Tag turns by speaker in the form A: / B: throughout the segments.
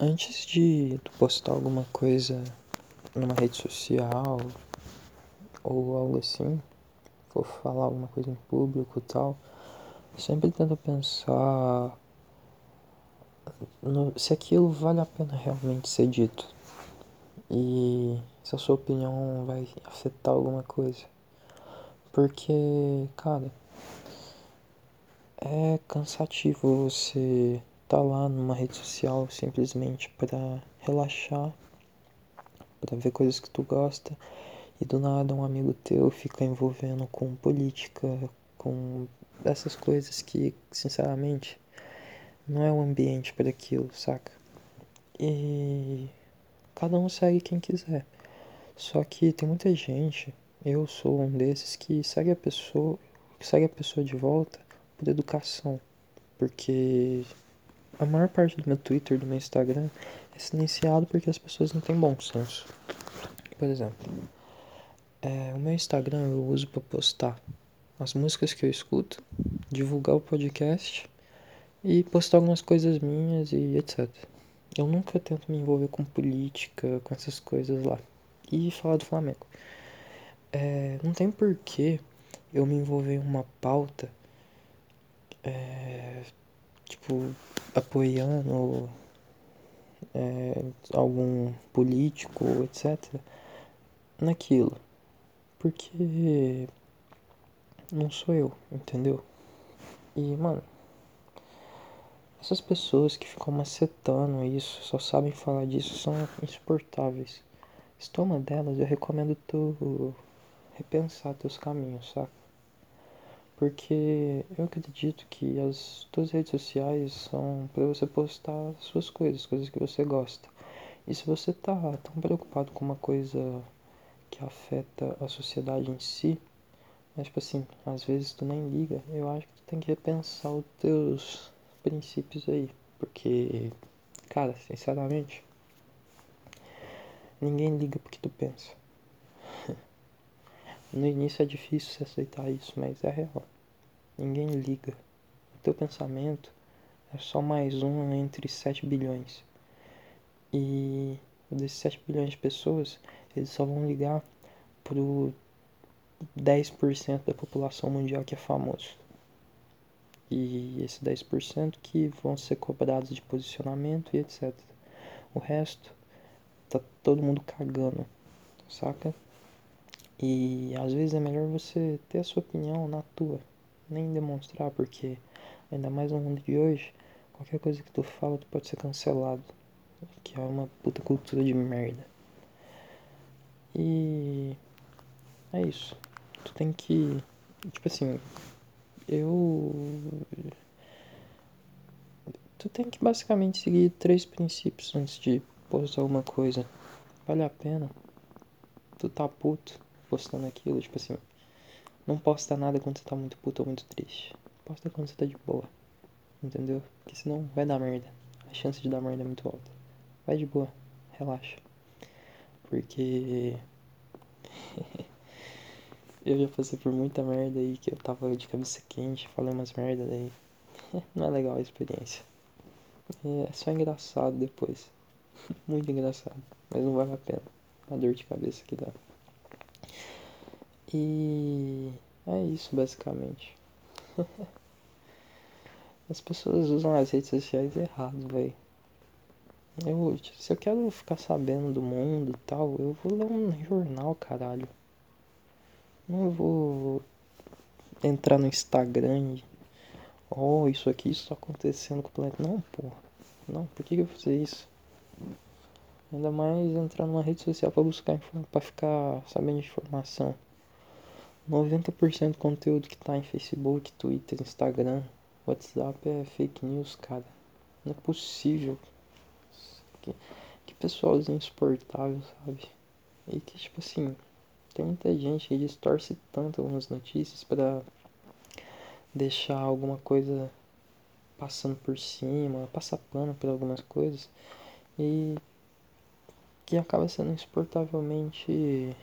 A: Antes de tu postar alguma coisa numa rede social ou algo assim, for falar alguma coisa em público e tal, sempre tenta pensar no, se aquilo vale a pena realmente ser dito e se a sua opinião vai afetar alguma coisa. Porque, cara, é cansativo você tá lá numa rede social simplesmente para relaxar, para ver coisas que tu gosta e do nada um amigo teu fica envolvendo com política, com essas coisas que, sinceramente, não é o ambiente para aquilo, saca? E cada um segue quem quiser. Só que tem muita gente, eu sou um desses que segue a pessoa, segue a pessoa de volta por educação, porque a maior parte do meu Twitter, do meu Instagram, é silenciado porque as pessoas não têm bom senso. Por exemplo, é, o meu Instagram eu uso para postar as músicas que eu escuto, divulgar o podcast e postar algumas coisas minhas e etc. Eu nunca tento me envolver com política, com essas coisas lá. E falar do Flamengo. É, não tem porquê eu me envolver em uma pauta é, tipo apoiando é, algum político, etc. naquilo. Porque não sou eu, entendeu? E, mano, essas pessoas que ficam macetando isso, só sabem falar disso, são insuportáveis. Se é uma delas, eu recomendo tu repensar teus caminhos, saca? Porque eu acredito que as tuas redes sociais são para você postar suas coisas, coisas que você gosta. E se você tá tão preocupado com uma coisa que afeta a sociedade em si, mas tipo assim, às vezes tu nem liga, eu acho que tu tem que repensar os teus princípios aí. Porque, cara, sinceramente, ninguém liga porque tu pensa. No início é difícil se aceitar isso, mas é real. Ninguém liga. O teu pensamento é só mais um entre 7 bilhões. E desses 7 bilhões de pessoas, eles só vão ligar pro 10% da população mundial que é famoso. E esse 10% que vão ser cobrados de posicionamento e etc. O resto tá todo mundo cagando, saca? E às vezes é melhor você ter a sua opinião na tua, nem demonstrar, porque ainda mais no mundo de hoje, qualquer coisa que tu fala tu pode ser cancelado. Que é uma puta cultura de merda. E é isso. Tu tem que. Tipo assim. Eu. Tu tem que basicamente seguir três princípios antes de postar alguma coisa. Vale a pena. Tu tá puto postando aquilo, tipo assim. Não posta nada quando você tá muito puto ou muito triste. Posta quando você tá de boa. Entendeu? Porque senão vai dar merda. A chance de dar merda é muito alta. Vai de boa. Relaxa. Porque. eu já passei por muita merda aí que eu tava de cabeça quente, falei umas merda daí. Não é legal a experiência. É só engraçado depois. Muito engraçado. Mas não vale a pena. A dor de cabeça que dá. E é isso basicamente. As pessoas usam as redes sociais errado, velho. Eu, se eu quero ficar sabendo do mundo e tal, eu vou ler um jornal, caralho. Não vou entrar no Instagram e. Oh, isso aqui está acontecendo com o planeta. Não, porra. Não, por que, eu vou fazer isso? Ainda mais entrar numa rede social para buscar para ficar sabendo de informação. 90% do conteúdo que tá em Facebook, Twitter, Instagram, WhatsApp é fake news, cara. Não é possível. Que, que pessoalzinho insuportável, sabe? E que, tipo assim, tem muita gente que distorce tanto algumas notícias para deixar alguma coisa passando por cima, passar pano por algumas coisas e que acaba sendo insuportavelmente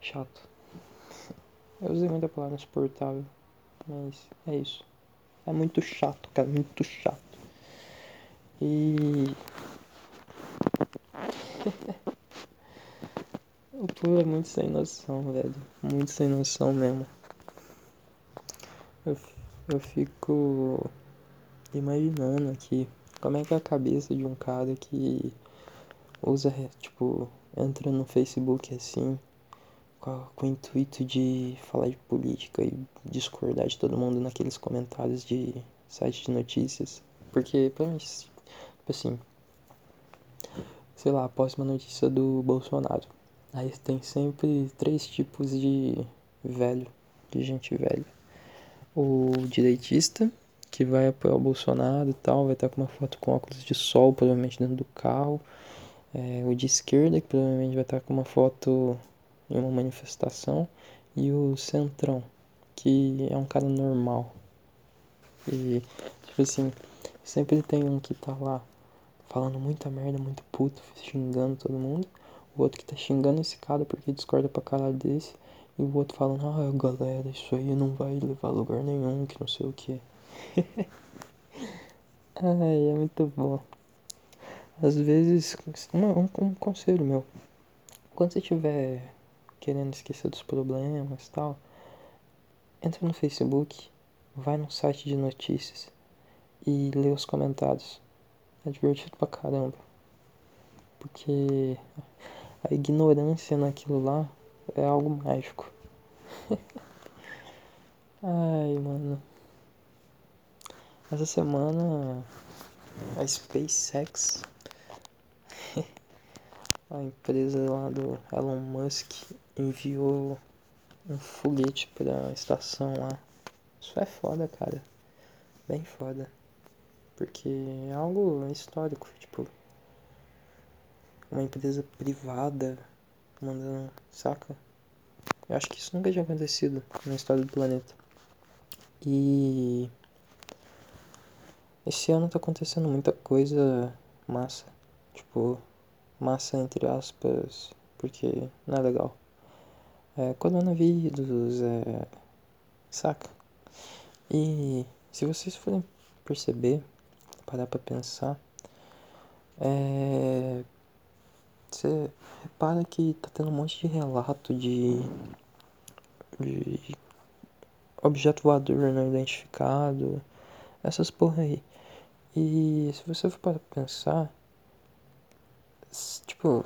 A: chato. Eu usei muita palavra insuportável, mas é isso. É muito chato, cara, muito chato. E. o povo é muito sem noção, velho. Muito sem noção mesmo. Eu, eu fico imaginando aqui como é que é a cabeça de um cara que usa, tipo, entra no Facebook assim, com, com o intuito de falar de política e discordar de todo mundo naqueles comentários de site de notícias. Porque, pra mim, tipo assim, sei lá, após uma notícia do Bolsonaro, aí tem sempre três tipos de velho, de gente velha. O direitista, que vai apoiar o Bolsonaro e tal, vai estar com uma foto com óculos de sol, provavelmente dentro do carro. É, o de esquerda, que provavelmente vai estar com uma foto em uma manifestação. E o centrão, que é um cara normal. E, tipo assim, sempre tem um que tá lá falando muita merda, muito puto, xingando todo mundo. O outro que tá xingando esse cara porque discorda pra caralho desse. E o outro falando, ah, galera, isso aí não vai levar a lugar nenhum, que não sei o que. Ai, é muito bom. Às vezes, um, um, um conselho meu. Quando você estiver querendo esquecer dos problemas tal, entra no Facebook, vai no site de notícias e lê os comentários. É divertido pra caramba. Porque a ignorância naquilo lá é algo mágico. Ai, mano. Essa semana a SpaceX, a empresa lá do Elon Musk, enviou um foguete pra estação lá. Isso é foda, cara. Bem foda. Porque é algo histórico, tipo. Uma empresa privada mandando. Saca? Eu acho que isso nunca tinha acontecido na história do planeta. E esse ano tá acontecendo muita coisa massa. Tipo, massa entre aspas, porque não é legal. É, coronavírus, é. Saca? E se vocês forem perceber, parar pra pensar, é. Você repara que tá tendo um monte de relato de. de objeto voador não identificado, essas porra aí. E se você for para pensar, tipo,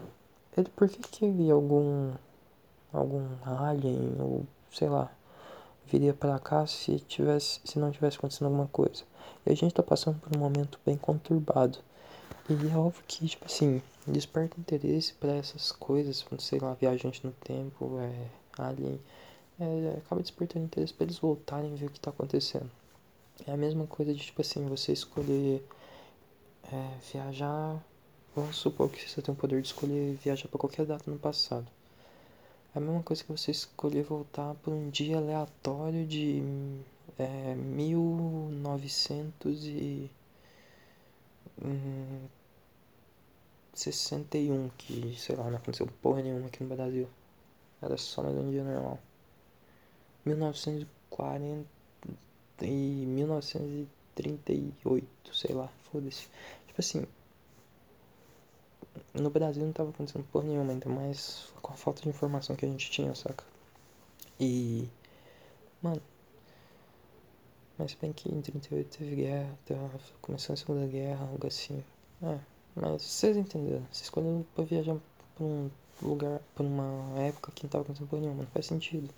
A: ele, por que que algum algum alien ou sei lá viria para cá se tivesse se não tivesse acontecendo alguma coisa? E a gente tá passando por um momento bem conturbado. E é óbvio que, tipo assim, desperta interesse para essas coisas, sei lá, viajante no tempo, é, alien, é, acaba despertando interesse para eles voltarem e ver o que tá acontecendo. É a mesma coisa de, tipo assim, você escolher é, viajar. Vamos supor que você tem o poder de escolher viajar para qualquer data no passado. É a mesma coisa que você escolher voltar para um dia aleatório de é, 1900 e. Hum, 61, que sei lá, não aconteceu porra nenhuma aqui no Brasil. Era só mais um dia normal. 1940 e 1938, sei lá, foda-se. Tipo assim, no Brasil não tava acontecendo porra nenhuma, ainda mais com a falta de informação que a gente tinha, saca? E. Mano. Mas bem que em 38 teve guerra, tava começando a Segunda Guerra, algo assim. É, mas vocês entenderam. Você escolheu pra viajar pra um lugar, pra uma época que não tava acontecendo porra nenhuma, não faz sentido.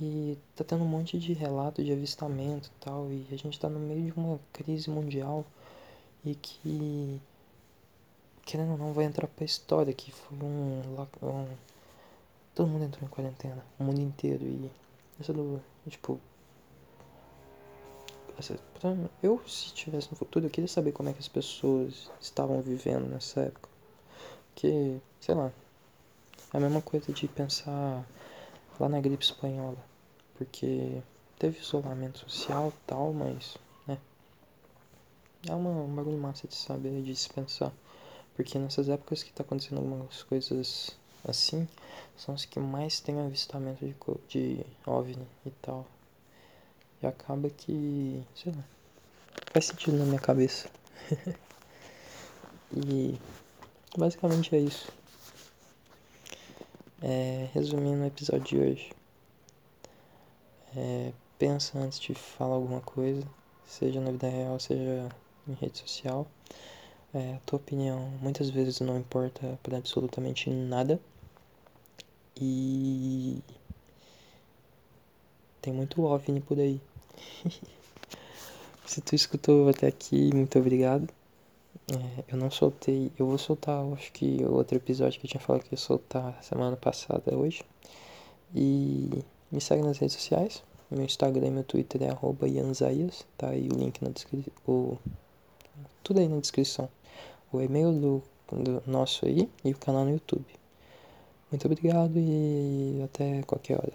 A: E tá tendo um monte de relato de avistamento e tal, e a gente tá no meio de uma crise mundial e que, querendo ou não, vai entrar pra história que foi um, um. Todo mundo entrou em quarentena, o mundo inteiro, e essa do. Tipo. Essa, eu, se estivesse no futuro, eu queria saber como é que as pessoas estavam vivendo nessa época. Porque, sei lá, é a mesma coisa de pensar lá na gripe espanhola, porque teve isolamento social tal, mas, né, é uma, um bagulho massa de saber, de se pensar, porque nessas épocas que tá acontecendo algumas coisas assim, são os que mais tem avistamento de, de OVNI e tal, e acaba que, sei lá, faz sentido na minha cabeça. E basicamente é isso. É, resumindo o episódio de hoje. É, pensa antes de falar alguma coisa, seja na vida real, seja em rede social. É, a tua opinião muitas vezes não importa para absolutamente nada. E tem muito OVNI por aí. Se tu escutou até aqui, muito obrigado. É, eu não soltei, eu vou soltar, acho que outro episódio que eu tinha falado que ia soltar semana passada hoje. E me segue nas redes sociais. Meu Instagram e meu Twitter é arroba Ianzaias, tá aí o link na descrição. Tudo aí na descrição. O e-mail do, do nosso aí e o canal no YouTube. Muito obrigado e até qualquer hora.